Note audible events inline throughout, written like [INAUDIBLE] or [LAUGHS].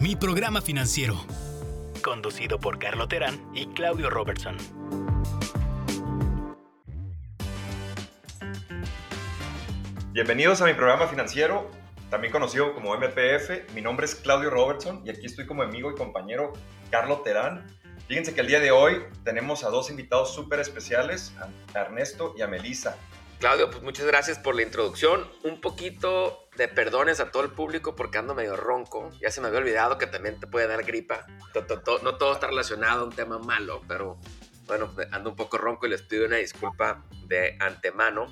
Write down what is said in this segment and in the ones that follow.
Mi programa financiero. Conducido por Carlo Terán y Claudio Robertson. Bienvenidos a mi programa financiero, también conocido como MPF. Mi nombre es Claudio Robertson y aquí estoy como amigo y compañero Carlo Terán. Fíjense que el día de hoy tenemos a dos invitados súper especiales, a Ernesto y a Melissa. Claudio, pues muchas gracias por la introducción. Un poquito de perdones a todo el público porque ando medio ronco. Ya se me había olvidado que también te puede dar gripa. No todo está relacionado a un tema malo, pero bueno, ando un poco ronco y les pido una disculpa de antemano.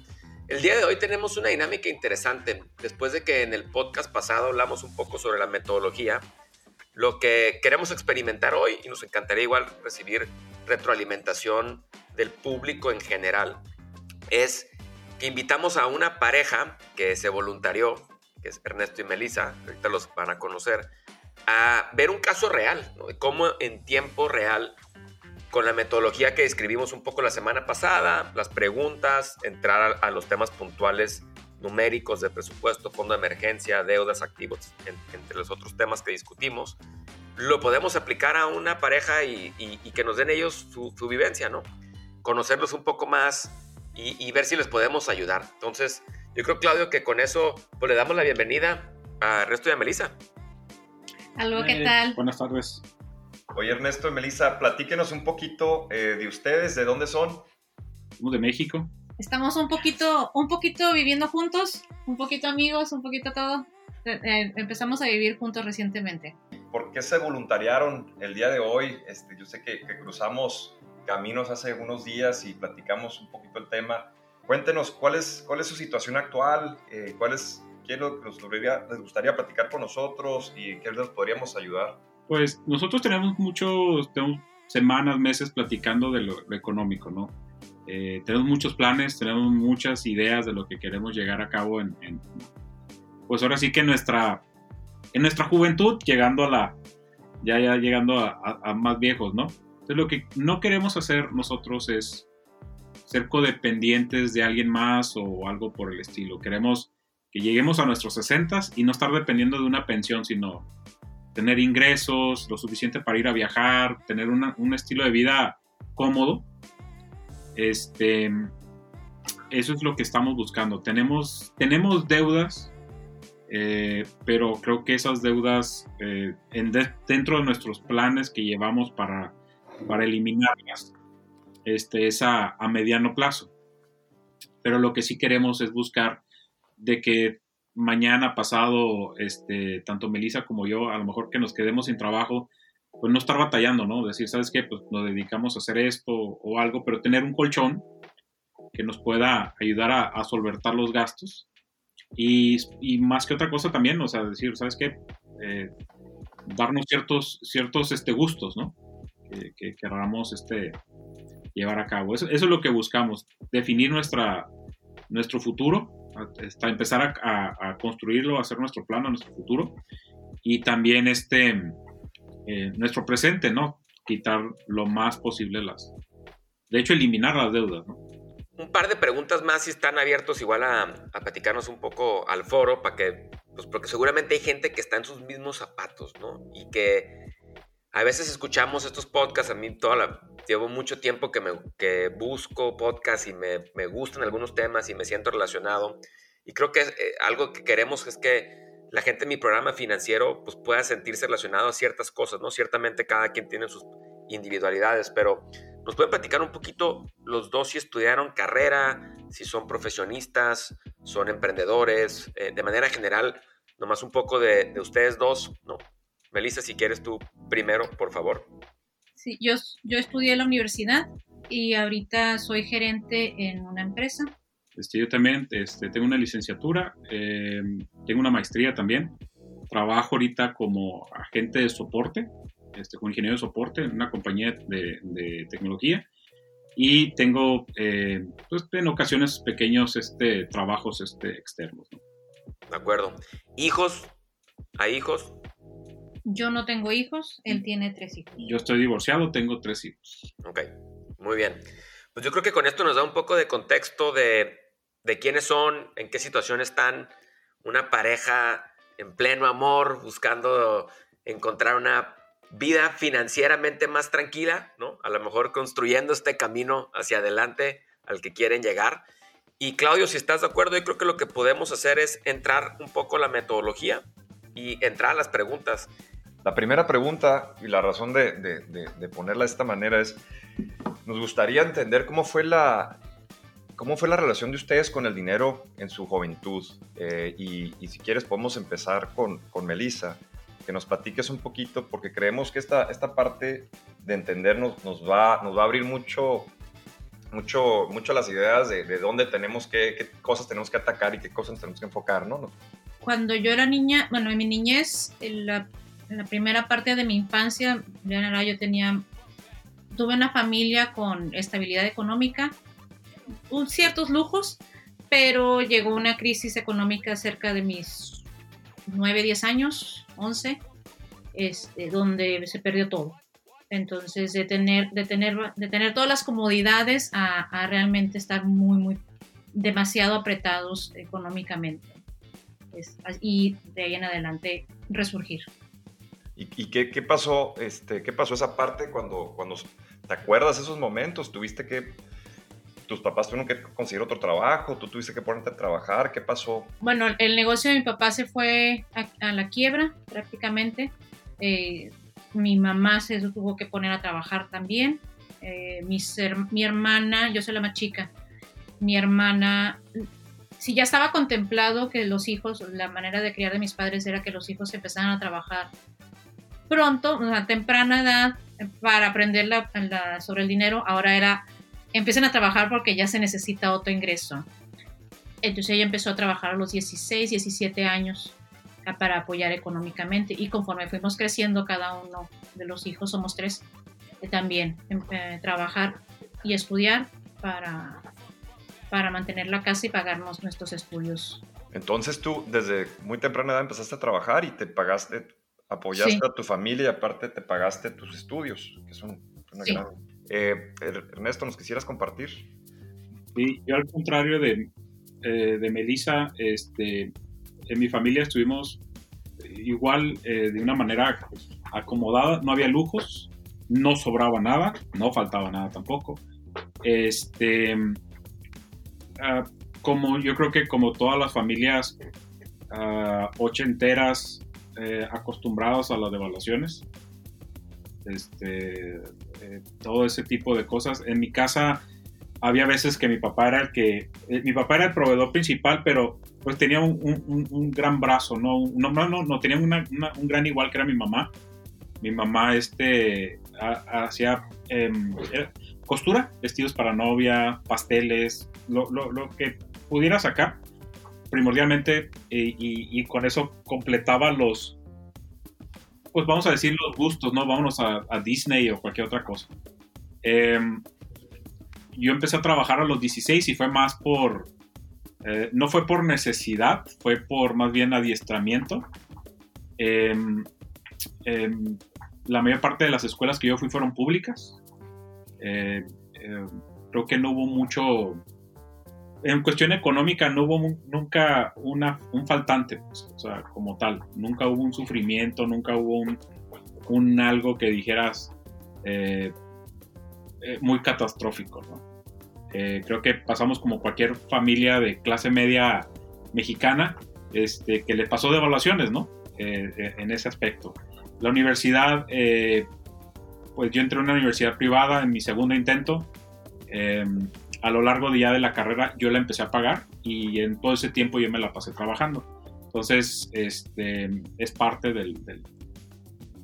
El día de hoy tenemos una dinámica interesante. Después de que en el podcast pasado hablamos un poco sobre la metodología, lo que queremos experimentar hoy, y nos encantaría igual recibir retroalimentación del público en general, es que invitamos a una pareja que se voluntarió, que es Ernesto y Melissa, ahorita los van a conocer, a ver un caso real, de cómo en tiempo real con la metodología que describimos un poco la semana pasada, las preguntas, entrar a, los temas puntuales numéricos de presupuesto, fondo de emergencia, deudas, activos, entre los otros temas que discutimos, lo podemos aplicar a una pareja y, que nos den ellos su, vivencia, ¿no? Conocerlos un poco más y, ver si les podemos ayudar. Entonces, yo creo, Claudio, que con eso pues, le damos la bienvenida a Resto y a Melissa. Aló, ¿qué tal? Buenas tardes. Oye, Ernesto y Melissa, platíquenos un poquito eh, de ustedes, de dónde son. Somos de México. Estamos un poquito, un poquito viviendo juntos, un poquito amigos, un poquito todo. Eh, eh, empezamos a vivir juntos recientemente. ¿Por qué se voluntariaron el día de hoy? Este, yo sé que, cruzamos caminos hace unos días y platicamos un poquito el tema. Cuéntenos cuál es, cuál es su situación actual, cuál es, qué es lo que les gustaría platicar con nosotros y qué les podríamos ayudar. Pues nosotros tenemos muchos, tenemos semanas, meses platicando de lo, económico, ¿no? Eh, tenemos muchos planes, tenemos muchas ideas de lo que queremos llegar a cabo en, pues ahora sí que en nuestra, en nuestra juventud, llegando a la, ya, ya llegando a, más viejos, ¿no? Entonces lo que no queremos hacer nosotros es ser codependientes de alguien más o algo por el estilo. Queremos que lleguemos a nuestros 60 y no estar dependiendo de una pensión, sino tener ingresos, lo suficiente para ir a viajar, tener un estilo de vida cómodo. Este, eso es lo que estamos buscando. Tenemos, tenemos deudas, eh, pero creo que esas deudas eh, dentro de nuestros planes que llevamos para, para eliminarlas este, es a, mediano plazo. Pero lo que sí queremos es buscar de que mañana, pasado, este, tanto Melissa como yo, a lo mejor que nos quedemos sin trabajo, pues no estar batallando, ¿no? Decir, ¿sabes qué? Pues nos dedicamos a hacer esto o algo, pero tener un colchón que nos pueda ayudar a, solventar los gastos. Y, más que otra cosa también, o sea, decir, ¿sabes qué? Eh, darnos ciertos, ciertos este, gustos, ¿no? Que, que queramos este, llevar a cabo. Eso, eso, es lo que buscamos, definir nuestra, nuestro futuro hasta empezar a, construirlo, a hacer nuestro plan, a nuestro futuro y también este, eh, nuestro presente, ¿no? Quitar lo más posible las, de hecho, eliminar las deudas, ¿no? Un par de preguntas más si están abiertos igual a, a platicarnos un poco al foro para que, pues porque seguramente hay gente que está en sus mismos zapatos, ¿no? Y que a veces escuchamos estos podcasts, a mí toda la, llevo mucho tiempo que, me, que busco podcasts y me, me, gustan algunos temas y me siento relacionado. Y creo que eh, algo que queremos es que la gente en mi programa financiero pues, pueda sentirse relacionado a ciertas cosas, ¿no? Ciertamente cada quien tiene sus individualidades, pero nos pueden platicar un poquito los dos si estudiaron carrera, si son profesionistas, son emprendedores, eh, de manera general, nomás un poco de, de ustedes dos, ¿no? Melissa, si quieres tú primero, por favor. Sí, yo, yo estudié en la universidad y ahorita soy gerente en una empresa. Este, yo también este, tengo una licenciatura, eh, tengo una maestría también. Trabajo ahorita como agente de soporte, este, como ingeniero de soporte en una compañía de, tecnología. Y tengo, eh, pues, en ocasiones, pequeños este, trabajos este, externos. De acuerdo. ¿Hijos? ¿Hay hijos? Yo no tengo hijos, él tiene tres hijos. Yo estoy divorciado, tengo tres hijos. Ok, muy bien. Pues yo creo que con esto nos da un poco de contexto de, de quiénes son, en qué situación están, una pareja en pleno amor, buscando encontrar una vida financieramente más tranquila, ¿no? A lo mejor construyendo este camino hacia adelante al que quieren llegar. Y Claudio, si estás de acuerdo, yo creo que lo que podemos hacer es entrar un poco a la metodología y entrar a las preguntas. La primera pregunta y la razón de, ponerla de esta manera es, nos gustaría entender cómo fue la, cómo fue la relación de ustedes con el dinero en su juventud. Eh, y, y, si quieres podemos empezar con, con Melissa que nos platiques un poquito, porque creemos que esta, esta parte de entendernos nos va, nos va a abrir mucho, mucho, mucho las ideas de, de dónde tenemos que, qué cosas tenemos que atacar y qué cosas tenemos que enfocar, ¿no? Cuando yo era niña, bueno, en mi niñez, la, la primera parte de mi infancia, yo tenía, tuve una familia con estabilidad económica, un, ciertos lujos, pero llegó una crisis económica cerca de mis 9, 10 años, 11, este, donde se perdió todo. Entonces, de tener, de tener, de tener todas las comodidades a, realmente estar muy, muy demasiado apretados económicamente. y de ahí en adelante resurgir. ¿Y, qué, pasó, este, qué pasó esa parte cuando, cuando te acuerdas esos momentos? ¿Tuviste que tus papás tuvieron que conseguir otro trabajo, tú tuviste que ponerte a trabajar, ¿qué pasó? Bueno, el negocio de mi papá se fue a, la quiebra prácticamente. Eh, mi mamá se tuvo que poner a trabajar también. Eh, mi, hermana, yo soy la más chica, mi hermana, si ya estaba contemplado que los hijos, la manera de criar de mis padres era que los hijos empezaran a trabajar pronto, a temprana edad, para aprender sobre el dinero, ahora era empiecen a trabajar porque ya se necesita otro ingreso. Entonces ella empezó a trabajar a los 16, 17 años para apoyar económicamente y conforme fuimos creciendo cada uno de los hijos, somos tres, eh, también eh, trabajar y estudiar para, para mantener la casa y pagarnos nuestros estudios. Entonces tú desde muy temprana edad empezaste a trabajar y te pagaste, apoyaste a tu familia y aparte te pagaste tus estudios, que es una gran eh, Ernesto, ¿nos quisieras compartir? Sí, yo al contrario de, eh, de Melissa, este, en mi familia estuvimos igual eh, de una manera pues, acomodada, no había lujos, no sobraba nada, no faltaba nada tampoco. Este, ah, como yo creo que como todas las familias uh, ochenteras acostumbrados a las devaluaciones, este, eh, todo ese tipo de cosas. En mi casa había veces que mi papá era el que, eh, mi papá era el proveedor principal, pero pues tenía un, gran brazo, ¿no? No, no, no, tenía un gran igual que era mi mamá. Mi mamá este, hacía em, costura, vestidos para novia, pasteles, lo, que pudiera sacar primordialmente y, con eso completaba los, pues vamos a decir los gustos, ¿no? Vámonos a, Disney o cualquier otra cosa. Em, yo empecé a trabajar a los 16 y fue más por, eh, no fue por necesidad, fue por más bien adiestramiento. Em, em, la mayor parte de las escuelas que yo fui fueron públicas. Eh, eh, creo que no hubo mucho en cuestión económica no hubo nunca un faltante, pues, o sea, como tal. Nunca hubo un sufrimiento, nunca hubo un, algo que dijeras eh, eh, muy catastrófico, eh, creo que pasamos como cualquier familia de clase media mexicana este, que le pasó de evaluaciones, ¿no? en ese aspecto. La universidad, pues yo entré a una universidad privada en mi segundo intento. A lo largo de la carrera yo la empecé a pagar y en todo ese tiempo yo me la pasé trabajando. Entonces, este, es parte del,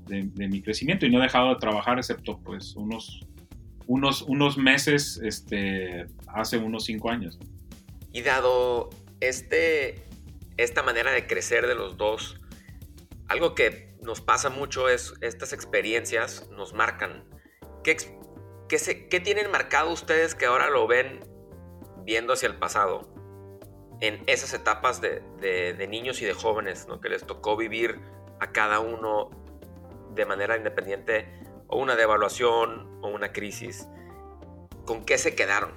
de, mi crecimiento y no he dejado de trabajar excepto pues unos, unos, unos meses este, hace unos cinco años. Y dado este, esta manera de crecer de los dos, algo que nos pasa mucho es estas experiencias nos marcan. ¿Qué, ¿Qué, tienen marcado ustedes que ahora lo ven viendo hacia el pasado? En esas etapas de, niños y de jóvenes, ¿no? que les tocó vivir a cada uno de manera independiente o una devaluación o una crisis. ¿Con qué se quedaron?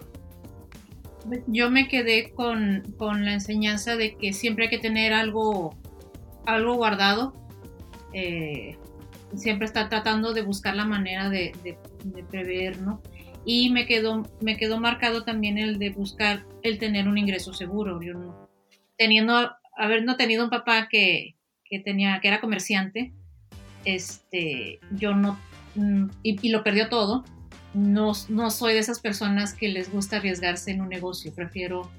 Yo me quedé con, la enseñanza de que siempre hay que tener algo, algo guardado. Eh, siempre está tratando de buscar la manera de, prever, ¿no? Y me quedó, me quedó marcado también el de buscar el tener un ingreso seguro. Yo no, teniendo, haber no tenido un papá que, que, tenía, que era comerciante, este, yo no, mm, y, lo perdió todo, no, no, soy de esas personas que les gusta arriesgarse en un negocio, prefiero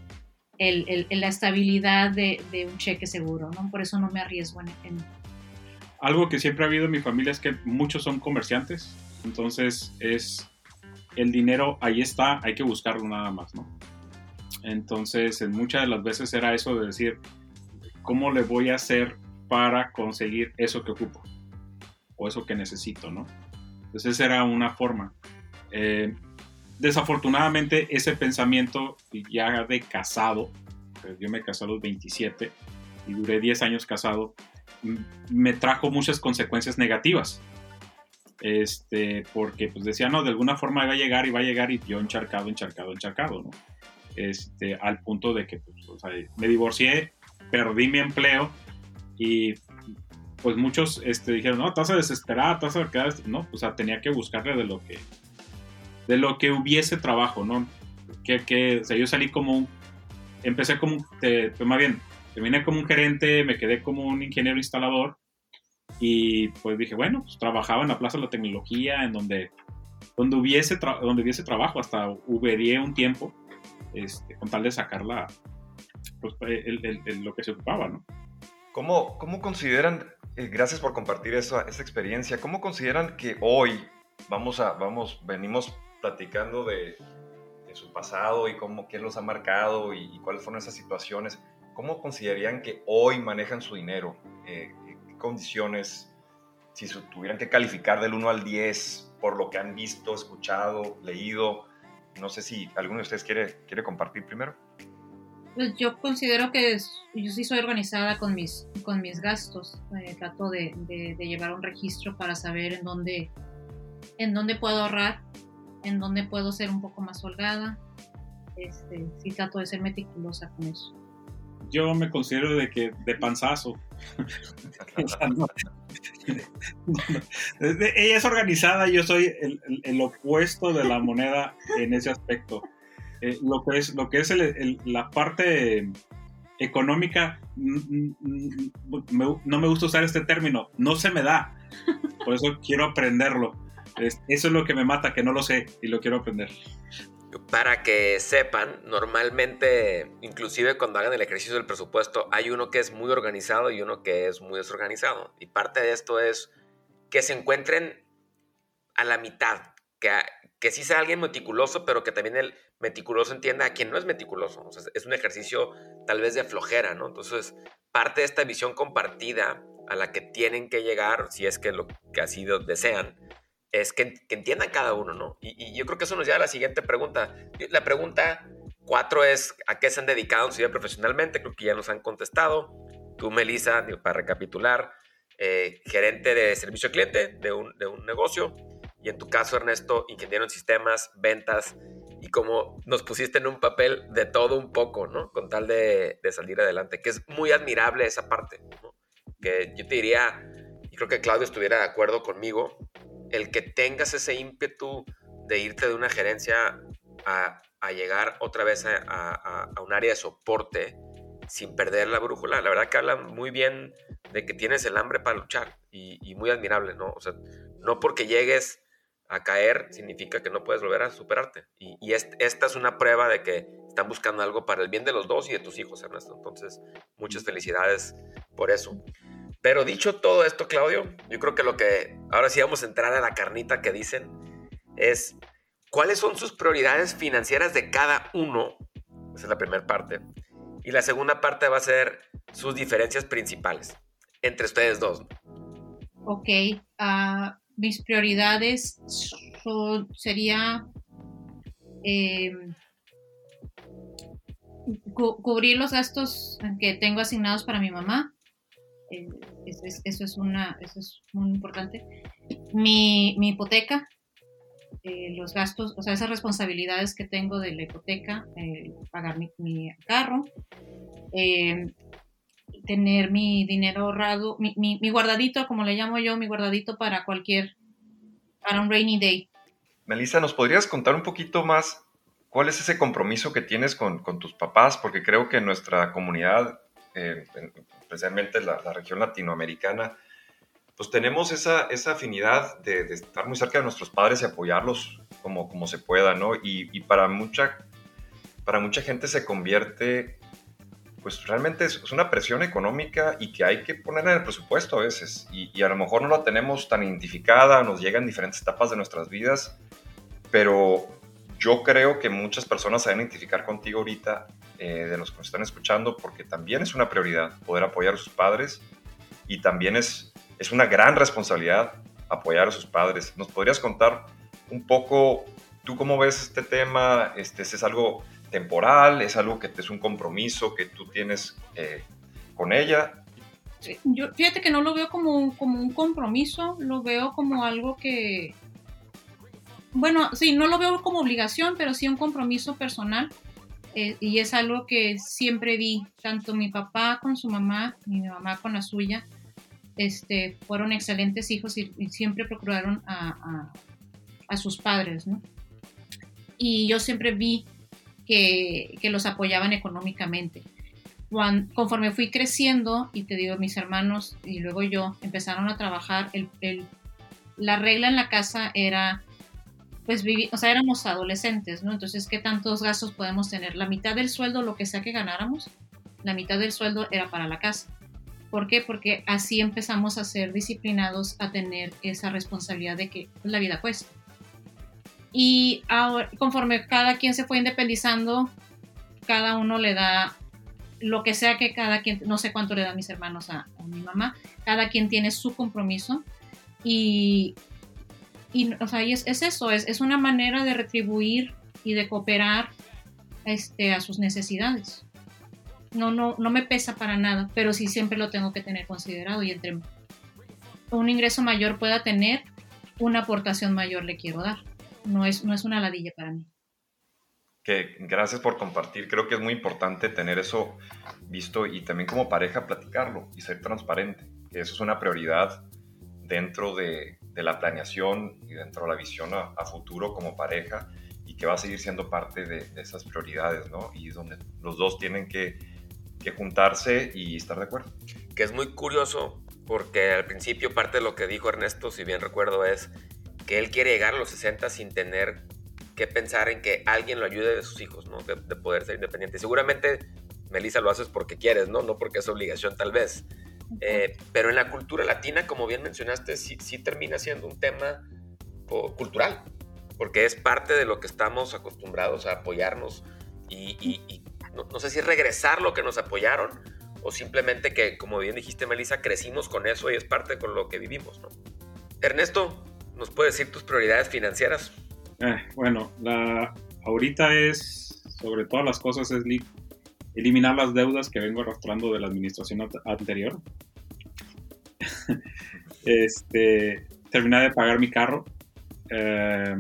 el, el, la estabilidad de, de, un cheque seguro, ¿no? Por eso no me arriesgo en, en, Algo que siempre ha habido en mi familia es que muchos son comerciantes, entonces es el dinero ahí está, hay que buscarlo nada más, ¿no? Entonces, en muchas de las veces era eso de decir, ¿cómo le voy a hacer para conseguir eso que ocupo? O eso que necesito, ¿no? Entonces, esa era una forma. Eh, desafortunadamente, ese pensamiento ya de casado, pues, yo me casé a los 27 y duré 10 años casado, me trajo muchas consecuencias negativas. Este, porque pues decía, no, de alguna forma iba a llegar y va a llegar y yo encharcado, encharcado, encharcado, este, al punto de que pues, me divorcié, perdí mi empleo y pues muchos este, dijeron, no, desesperada, estás a quedar, no, o sea, tenía que buscarle de lo que, de lo que hubiese trabajo, ¿no? Que, que o sea, yo salí como un, empecé como, te, pues, más bien, terminé como un gerente, me quedé como un ingeniero instalador y pues dije, bueno, pues trabajaba en la Plaza de la Tecnología, en donde, donde, hubiese, donde hubiese trabajo, hasta ubería un tiempo este, con tal de sacar pues, lo que se ocupaba, ¿no? ¿Cómo, cómo consideran, eh, gracias por compartir esa, esa, experiencia, cómo consideran que hoy vamos a, vamos, venimos platicando de, de su pasado y cómo, qué los ha marcado y, cuáles fueron esas situaciones, ¿cómo considerarían que hoy manejan su dinero? Eh, ¿Qué condiciones, si tuvieran que calificar del 1 al 10 por lo que han visto, escuchado, leído, no sé si alguno de ustedes quiere, quiere compartir primero. Pues yo considero que yo sí soy organizada con mis, con mis gastos. Eh, trato de, de, llevar un registro para saber en dónde, en dónde puedo ahorrar, en dónde puedo ser un poco más holgada. Este, sí trato de ser meticulosa con eso yo me considero de que de panzazo. [LAUGHS] Ella es organizada, yo soy el, opuesto de la moneda en ese aspecto. Eh, lo que es, lo que es la parte económica, no me gusta usar este término, no se me da. Por eso quiero aprenderlo. eso es lo que me mata, que no lo sé y lo quiero aprender. Para que sepan, normalmente, inclusive cuando hagan el ejercicio del presupuesto, hay uno que es muy organizado y uno que es muy desorganizado. Y parte de esto es que se encuentren a la mitad, que, que sí sea alguien meticuloso, pero que también el meticuloso entienda a quien no es meticuloso. es un ejercicio tal vez de flojera, ¿no? Entonces, parte de esta visión compartida a la que tienen que llegar, si es que lo que así desean, es que, entiendan cada uno, ¿no? Y, yo creo que eso nos lleva a la siguiente pregunta. La pregunta cuatro es, ¿a qué se han dedicado en su vida profesionalmente? Creo que ya nos han contestado. Tú, Melissa, para recapitular, eh, gerente de servicio al cliente de un, de un negocio. Y en tu caso, Ernesto, ingeniero en sistemas, ventas, y como nos pusiste en un papel de todo un poco, ¿no? Con tal de, de salir adelante, que es muy admirable esa parte. Que yo te diría, y creo que Claudio estuviera de acuerdo conmigo, el que tengas ese ímpetu de irte de una gerencia a, llegar otra vez a, un área de soporte sin perder la brújula, la verdad que habla muy bien de que tienes el hambre para luchar y, muy admirable, ¿no? O sea, no porque llegues a caer significa que no puedes volver a superarte. Y, esta es una prueba de que están buscando algo para el bien de los dos y de tus hijos, Ernesto. Entonces, muchas felicidades por eso. Pero dicho todo esto, Claudio, yo creo que lo que ahora sí vamos a entrar a la carnita que dicen es cuáles son sus prioridades financieras de cada uno. Esa es la primera parte. Y la segunda parte va a ser sus diferencias principales entre ustedes dos. Ok, ah, mis prioridades son, sería em, cubrir los gastos que tengo asignados para mi mamá, eh, eso, es, una, eso es muy importante. Mi, mi hipoteca, eh, los gastos, o sea, esas responsabilidades que tengo de la hipoteca, eh, pagar mi, mi carro, tener mi dinero ahorrado, mi, mi, mi, guardadito, como le llamo yo, mi guardadito para cualquier, para un rainy day. Melissa, ¿nos podrías contar un poquito más cuál es ese compromiso que tienes con, con tus papás? Porque creo que en nuestra comunidad, eh, especialmente la, la, región latinoamericana, pues tenemos esa, esa afinidad de, estar muy cerca de nuestros padres y apoyarlos como, como se pueda, ¿no? Y, y para, mucha, para mucha gente se convierte pues realmente es, una presión económica y que hay que poner en el presupuesto a veces. Y, y, a lo mejor no la tenemos tan identificada, nos llega en diferentes etapas de nuestras vidas, pero yo creo que muchas personas se van a identificar contigo ahorita, eh, de los que nos están escuchando, porque también es una prioridad poder apoyar a sus padres y también es, es una gran responsabilidad apoyar a sus padres. ¿Nos podrías contar un poco, tú cómo ves este tema? Este, ¿Es algo temporal? ¿Es algo que es un compromiso que tú tienes eh, con ella? Yo fíjate que no lo veo como como un compromiso, lo veo como algo que, bueno, sí, no lo veo como obligación, pero sí un compromiso personal. Eh, y es algo que siempre vi, tanto mi papá con su mamá, mi mamá con la suya, este, fueron excelentes hijos y, y siempre procuraron a, a, a, sus padres, ¿no? Y yo siempre vi que, que los apoyaban económicamente. Cuando, conforme fui creciendo, y te digo, mis hermanos y luego yo empezaron a trabajar, el, el, la regla en la casa era pues o sea, éramos adolescentes, ¿no? Entonces, ¿qué tantos gastos podemos tener? La mitad del sueldo, lo que sea que ganáramos, la mitad del sueldo era para la casa. ¿Por qué? Porque así empezamos a ser disciplinados, a tener esa responsabilidad de que la vida cuesta. Y ahora, conforme cada quien se fue independizando, cada uno le da lo que sea que cada quien, no sé cuánto le dan mis hermanos a, a mi mamá, cada quien tiene su compromiso y y, o sea, y es, es, eso, es, es, una manera de retribuir y de cooperar este, a sus necesidades. No, no, no me pesa para nada, pero sí siempre lo tengo que tener considerado y entre un ingreso mayor pueda tener, una aportación mayor le quiero dar. No es, no es una ladilla para mí. Que gracias por compartir. Creo que es muy importante tener eso visto y también como pareja platicarlo y ser transparente. Que eso es una prioridad dentro de, de la planeación y dentro de la visión a, a, futuro como pareja y que va a seguir siendo parte de, de, esas prioridades, ¿no? Y es donde los dos tienen que, que juntarse y estar de acuerdo. Que es muy curioso porque al principio parte de lo que dijo Ernesto, si bien recuerdo, es que él quiere llegar a los 60 sin tener que pensar en que alguien lo ayude de sus hijos, ¿no? De, de poder ser independiente. Seguramente, Melissa, lo haces porque quieres, ¿no? No porque es obligación tal vez. Eh, pero en la cultura latina, como bien mencionaste, sí, sí termina siendo un tema cultural, porque es parte de lo que estamos acostumbrados a apoyarnos y, y, y no, no, sé si regresar lo que nos apoyaron o simplemente que, como bien dijiste, Melissa, crecimos con eso y es parte con lo que vivimos. ¿no? Ernesto, ¿nos puedes decir tus prioridades financieras? Eh, bueno, la, ahorita es, sobre todas las cosas, es eliminar las deudas que vengo arrastrando de la administración anterior. [LAUGHS] este, terminar de pagar mi carro. Eh,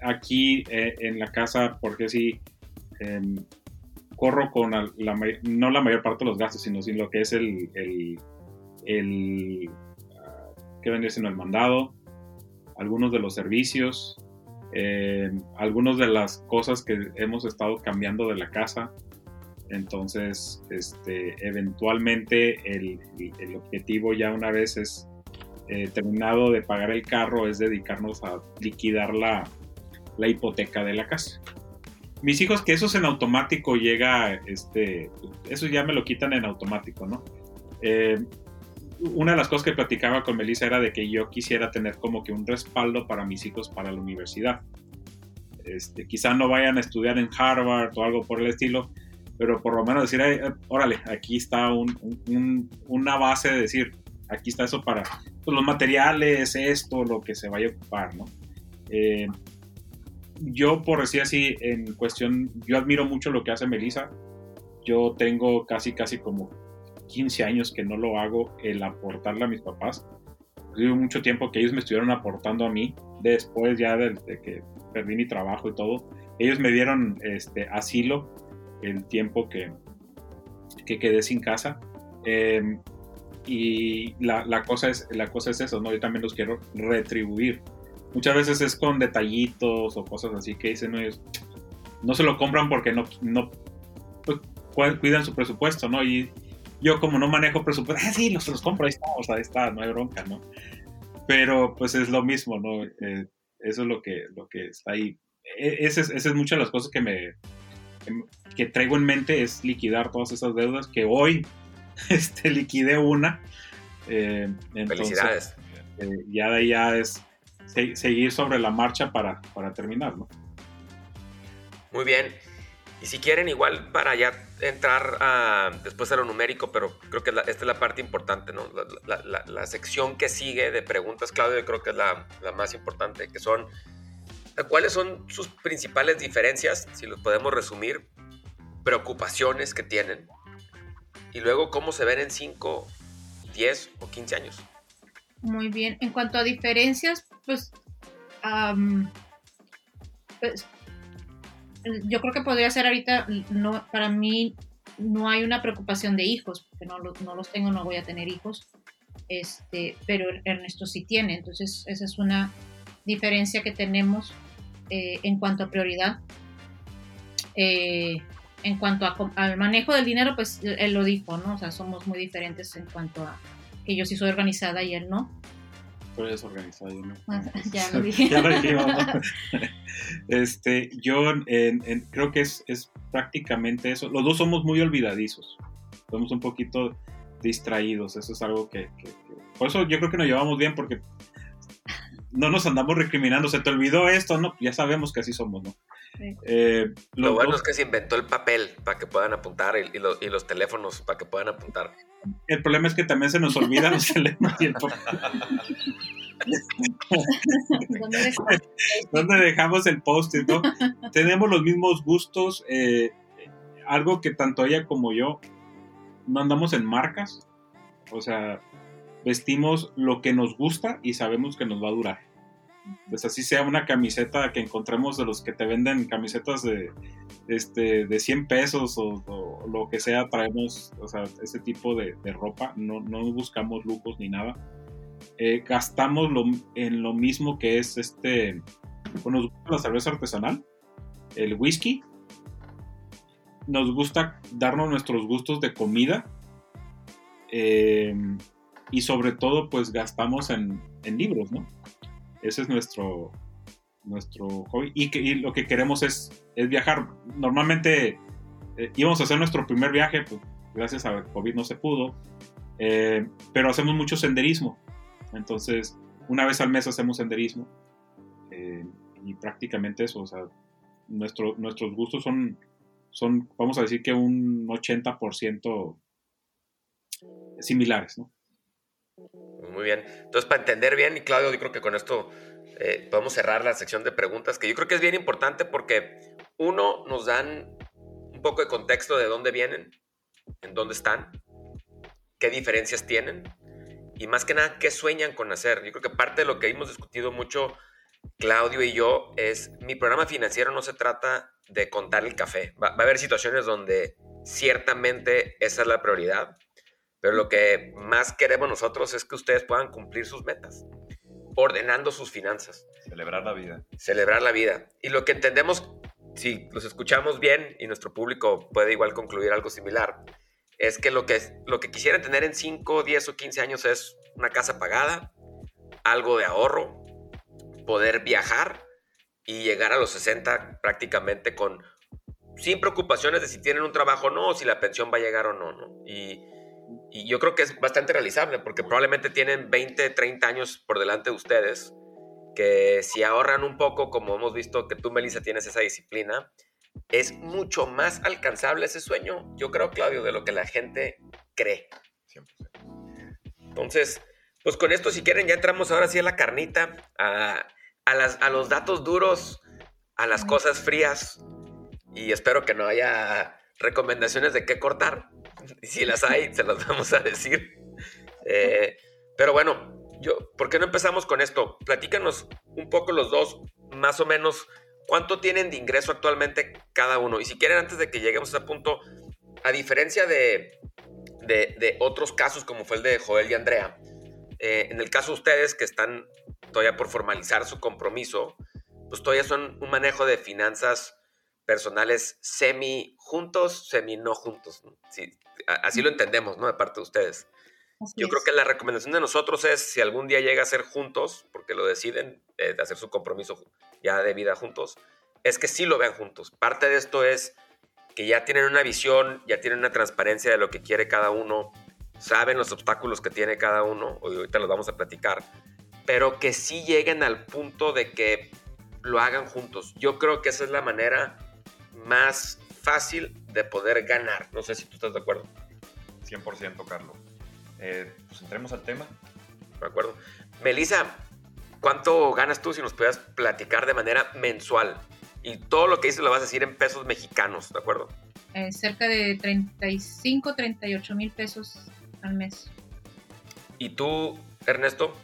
aquí eh, en la casa, porque si eh, corro con la, no la mayor parte de los gastos, sino, sino lo que es el, el, el uh, que vendría siendo el mandado, algunos de los servicios, eh, algunas de las cosas que hemos estado cambiando de la casa, entonces, este, eventualmente el, objetivo ya una vez es eh, terminado de pagar el carro es dedicarnos a liquidar la, la, hipoteca de la casa. Mis hijos, que eso es en automático llega, este, eso ya me lo quitan en automático, ¿no? Eh, una de las cosas que platicaba con Melissa era de que yo quisiera tener como que un respaldo para mis hijos para la universidad. Este, quizá no vayan a estudiar en Harvard o algo por el estilo, pero por lo menos decir, órale, aquí está un, un, una base de decir, aquí está eso para pues, los materiales, esto, lo que se vaya a ocupar, ¿no? Eh, yo, por decir así, en cuestión, yo admiro mucho lo que hace Melissa. Yo tengo casi, casi como 15 años que no lo hago, el aportarle a mis papás. Hubo mucho tiempo que ellos me estuvieron aportando a mí, después ya de, de que perdí mi trabajo y todo. Ellos me dieron este, asilo el tiempo que, que quedé sin casa. Em, y la, la, cosa es, la cosa es eso, ¿no? Yo también los quiero retribuir. Muchas veces es con detallitos o cosas así que dicen, no, no se lo compran porque no, no pues, cuidan su presupuesto, ¿no? Y yo como no manejo presupuesto, ah, sí, los, los compro, ahí estamos, ahí está, no hay bronca, ¿no? Pero pues es lo mismo, ¿no? Eh, eso es lo que, lo que está ahí. E, Esa es, esa es muchas de las cosas que me que traigo en mente es liquidar todas esas deudas que hoy [LAUGHS] este, liquidé una. Eh, Felicidades. Eh, ya de ya es seguir sobre la marcha para, para terminar, ¿no? Muy bien. Y si quieren, igual para ya entrar a, después a lo numérico, pero creo que esta es la parte importante, ¿no? La, la, la, sección que sigue de preguntas, Claudio, creo que es la, más importante, que son, ¿cuáles son sus principales diferencias, si los podemos resumir, preocupaciones que tienen? Y luego, ¿cómo se ven en 5, 10 o 15 años? Muy bien. En cuanto a diferencias, pues, um, yo creo que podría ser ahorita, no, para mí no hay una preocupación de hijos, porque no, no los tengo, no voy a tener hijos, este, pero Ernesto sí tiene, entonces esa es una diferencia que tenemos eh, en cuanto a prioridad. Eh, en cuanto al manejo del dinero, pues él lo dijo, ¿no? O sea, somos muy diferentes en cuanto a que yo sí soy organizada y él no. Tú eres organizado, ¿no? Ah, [LAUGHS] ya lo dije. ya lo dijimos. [LAUGHS] este, yo creo que es, es, prácticamente eso. Los dos somos muy olvidadizos. Somos un poquito distraídos. Eso es algo que, Por eso yo creo que nos llevamos bien porque no nos andamos recriminando. Se te olvidó esto, ¿no? Ya sabemos que así somos, ¿no? Eh, lo bueno es que se inventó el papel para que puedan apuntar y, los, y, los, teléfonos para que puedan apuntar. El problema es que también se nos olvidan los [LAUGHS] teléfonos y el ¿Dónde dejamos el post no? Tenemos los mismos gustos. Eh, algo que tanto ella como yo no andamos en marcas. O sea, vestimos lo que nos gusta y sabemos que nos va a durar. Pues así sea una camiseta que encontremos de los que te venden camisetas de, este, de 100 pesos o, lo que sea, traemos o sea, ese tipo de, ropa, no, no, buscamos lujos ni nada. Eh, gastamos lo, en lo mismo que es este, bueno, nos gusta la cerveza artesanal, el whisky, nos gusta darnos nuestros gustos de comida eh, y sobre todo pues gastamos en, en libros, ¿no? Ese es nuestro, nuestro hobby. Y, lo que queremos es, es viajar. Normalmente eh, íbamos a hacer nuestro primer viaje, pues gracias a COVID no se pudo, eh, pero hacemos mucho senderismo. Entonces, una vez al mes hacemos senderismo eh, y prácticamente eso, o sea, nuestro, nuestros gustos son, son, vamos a decir que un 80% similares, ¿no? Muy bien. Entonces, para entender bien, y Claudio, yo creo que con esto eh, podemos cerrar la sección de preguntas, que yo creo que es bien importante porque, uno, nos dan un poco de contexto de dónde vienen, en dónde están, qué diferencias tienen y más que nada, qué sueñan con hacer. Yo creo que parte de lo que hemos discutido mucho Claudio y yo es, mi programa financiero no se trata de contar el café. va a haber situaciones donde ciertamente esa es la prioridad pero lo que más queremos nosotros es que ustedes puedan cumplir sus metas, ordenando sus finanzas. Celebrar la vida. Celebrar la vida. Y lo que entendemos, si los escuchamos bien y nuestro público puede igual concluir algo similar, es que lo que, lo que quisieran tener en 5, 10 o 15 años es una casa pagada, algo de ahorro, poder viajar y llegar a los 60 prácticamente con sin preocupaciones de si tienen un trabajo o no, o si la pensión va a llegar o no, ¿no? Y y yo creo que es bastante realizable porque probablemente tienen 20, 30 años por delante de ustedes, que si ahorran un poco, como hemos visto que tú, Melissa, tienes esa disciplina, es mucho más alcanzable ese sueño, yo creo, Claudio, de lo que la gente cree. Entonces, pues con esto, si quieren, ya entramos ahora sí a la carnita, a, a, las, a los datos duros, a las cosas frías, y espero que no haya recomendaciones de qué cortar. [LAUGHS] Si las hay, se las vamos a decir. Eh, pero bueno, yo, ¿por qué no empezamos con esto? Platícanos un poco los dos, más o menos, cuánto tienen de ingreso actualmente cada uno. Y si quieren, antes de que lleguemos a ese punto, a diferencia de, de, otros casos como fue el de Joel y Andrea. Eh, en el caso de ustedes que están todavía por formalizar su compromiso, pues todavía son un manejo de finanzas personales semi juntos, semi no juntos. Sí, así lo entendemos, ¿no? De parte de ustedes. Yo creo que la recomendación de nosotros es, si algún día llega a ser juntos, porque lo deciden, eh, de hacer su compromiso ya de vida juntos, es que sí lo vean juntos. Parte de esto es que ya tienen una visión, ya tienen una transparencia de lo que quiere cada uno, saben los obstáculos que tiene cada uno, y ahorita los vamos a platicar, pero que sí lleguen al punto de que lo hagan juntos. Yo creo que esa es la manera más fácil de poder ganar. No sé si tú estás de acuerdo. 100%, Carlos. Eh, pues entremos al tema. De acuerdo. Melissa, ¿cuánto ganas tú si nos puedas platicar de manera mensual? Y todo lo que dices lo vas a decir en pesos mexicanos, ¿de acuerdo? Eh, cerca de 35, 38 mil pesos al mes. ¿Y tú, Ernesto?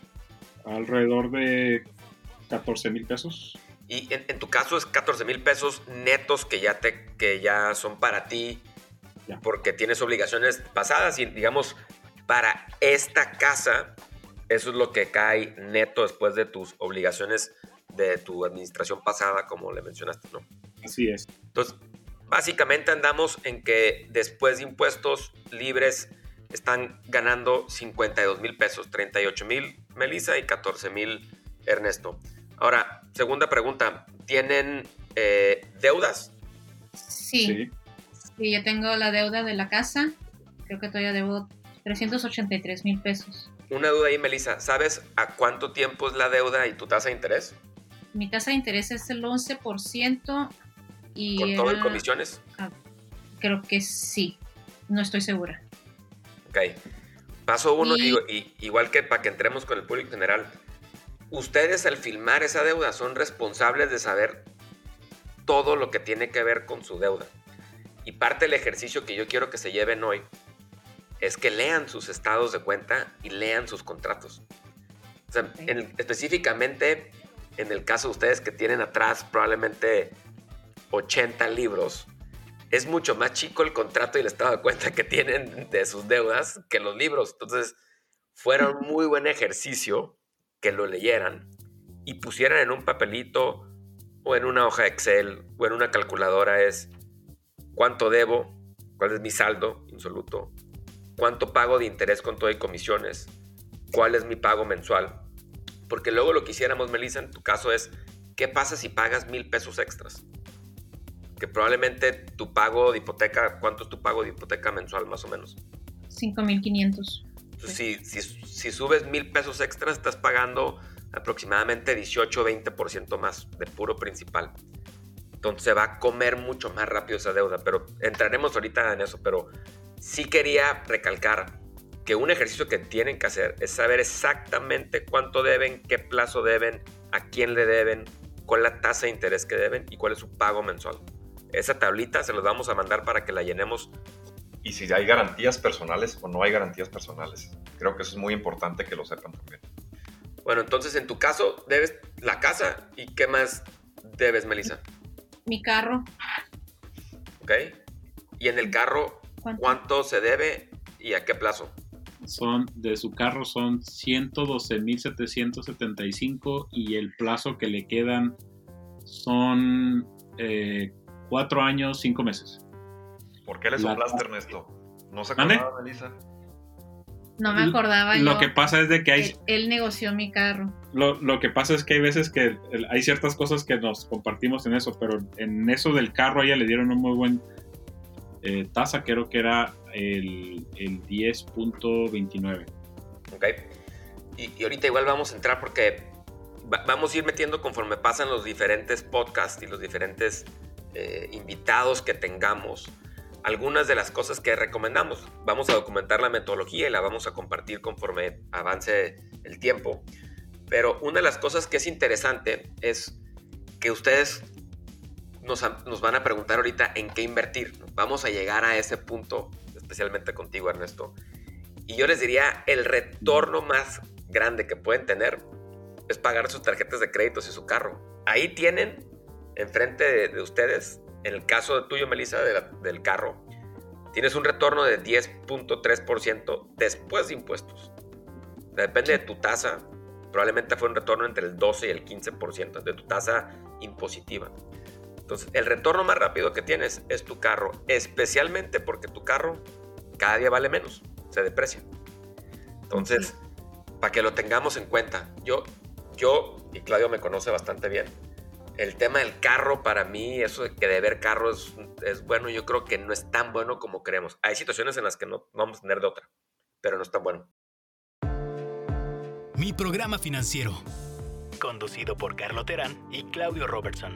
Alrededor de 14 mil pesos. Y en, tu caso es 14 mil pesos netos que ya, te, que ya son para ti porque tienes obligaciones pasadas y digamos, para esta casa, eso es lo que cae neto después de tus obligaciones de tu administración pasada, como le mencionaste, ¿no? Así es. Entonces, básicamente andamos en que después de impuestos libres están ganando 52 mil pesos, 38 mil Melissa y 14 mil Ernesto. Ahora, segunda pregunta, ¿tienen eh, deudas? Sí. sí. yo tengo la deuda de la casa, creo que todavía debo 383 mil pesos. Una duda ahí, Melissa, ¿sabes a cuánto tiempo es la deuda y tu tasa de interés? Mi tasa de interés es el 11% y... ¿Con todo en comisiones? Ah, creo que sí, no estoy segura. Ok. Paso uno, y, igual que para que entremos con el público general, ustedes al filmar esa deuda son responsables de saber todo lo que tiene que ver con su deuda. Y parte del ejercicio que yo quiero que se lleven hoy es que lean sus estados de cuenta y lean sus contratos. O sea, específicamente en el caso de ustedes que tienen atrás probablemente 80 libros, es mucho más chico el contrato y el estado de cuenta que tienen de sus deudas que los libros. Entonces, fueron muy buen ejercicio que lo leyeran y pusieran en un papelito o en una hoja Excel o en una calculadora es cuánto debo, cuál es mi saldo insoluto, cuánto pago de interés con todo y comisiones, cuál es mi pago mensual. Porque luego lo que hiciéramos, Melissa, en tu caso es, ¿qué pasa si pagas mil pesos extras? que probablemente tu pago de hipoteca, ¿cuánto es tu pago de hipoteca mensual más o menos? 5.500. Si, si, si subes mil pesos extras, estás pagando aproximadamente 18 o 20% más de puro principal. Entonces se va a comer mucho más rápido esa deuda, pero entraremos ahorita en eso, pero sí quería recalcar que un ejercicio que tienen que hacer es saber exactamente cuánto deben, qué plazo deben, a quién le deben, cuál es la tasa de interés que deben y cuál es su pago mensual. Esa tablita se los vamos a mandar para que la llenemos. Y si hay garantías personales o no hay garantías personales. Creo que eso es muy importante que lo sepan también. Bueno, entonces en tu caso debes la casa y qué más debes, Melissa? Mi carro. Ok. Y en el carro, ¿cuánto, se debe y a qué plazo? Son, de su carro son 112.775 y el plazo que le quedan son eh, cuatro años, cinco meses. ¿Por qué le soplaste, Ernesto? ¿No se acordaba, Melissa? No me acordaba Lo que pasa es de que hay... Él, negoció mi carro. Lo, que pasa es que hay veces que hay ciertas cosas que nos compartimos en eso, pero en eso del carro a ella le dieron un muy buen eh, tasa, creo que era el, el 10.29. Ok. Y, y, ahorita igual vamos a entrar porque vamos a ir metiendo conforme pasan los diferentes podcasts y los diferentes eh, invitados que tengamos, algunas de las cosas que recomendamos. Vamos a documentar la metodología y la vamos a compartir conforme avance el tiempo. Pero una de las cosas que es interesante es que ustedes nos, van a preguntar ahorita en qué invertir. Vamos a llegar a ese punto, especialmente contigo, Ernesto. Y yo les diría, el retorno más grande que pueden tener es pagar sus tarjetas de créditos y su carro. Ahí tienen enfrente de, ustedes, en el caso de tuyo, Melissa, del carro, tienes un retorno de 10.3% después de impuestos. Depende de tu tasa, probablemente fue un retorno entre el 12 y el 15% de tu tasa impositiva. Entonces, el retorno más rápido que tienes es tu carro, especialmente porque tu carro cada día vale menos, se deprecia. Entonces, para que lo tengamos en cuenta, yo, yo, y Claudio me conoce bastante bien, el tema del carro para mí, eso de que de ver carros es, bueno, yo creo que no es tan bueno como creemos. Hay situaciones en las que no vamos a tener de otra, pero no es tan bueno. Mi programa financiero, conducido por Carlo Terán y Claudio Robertson.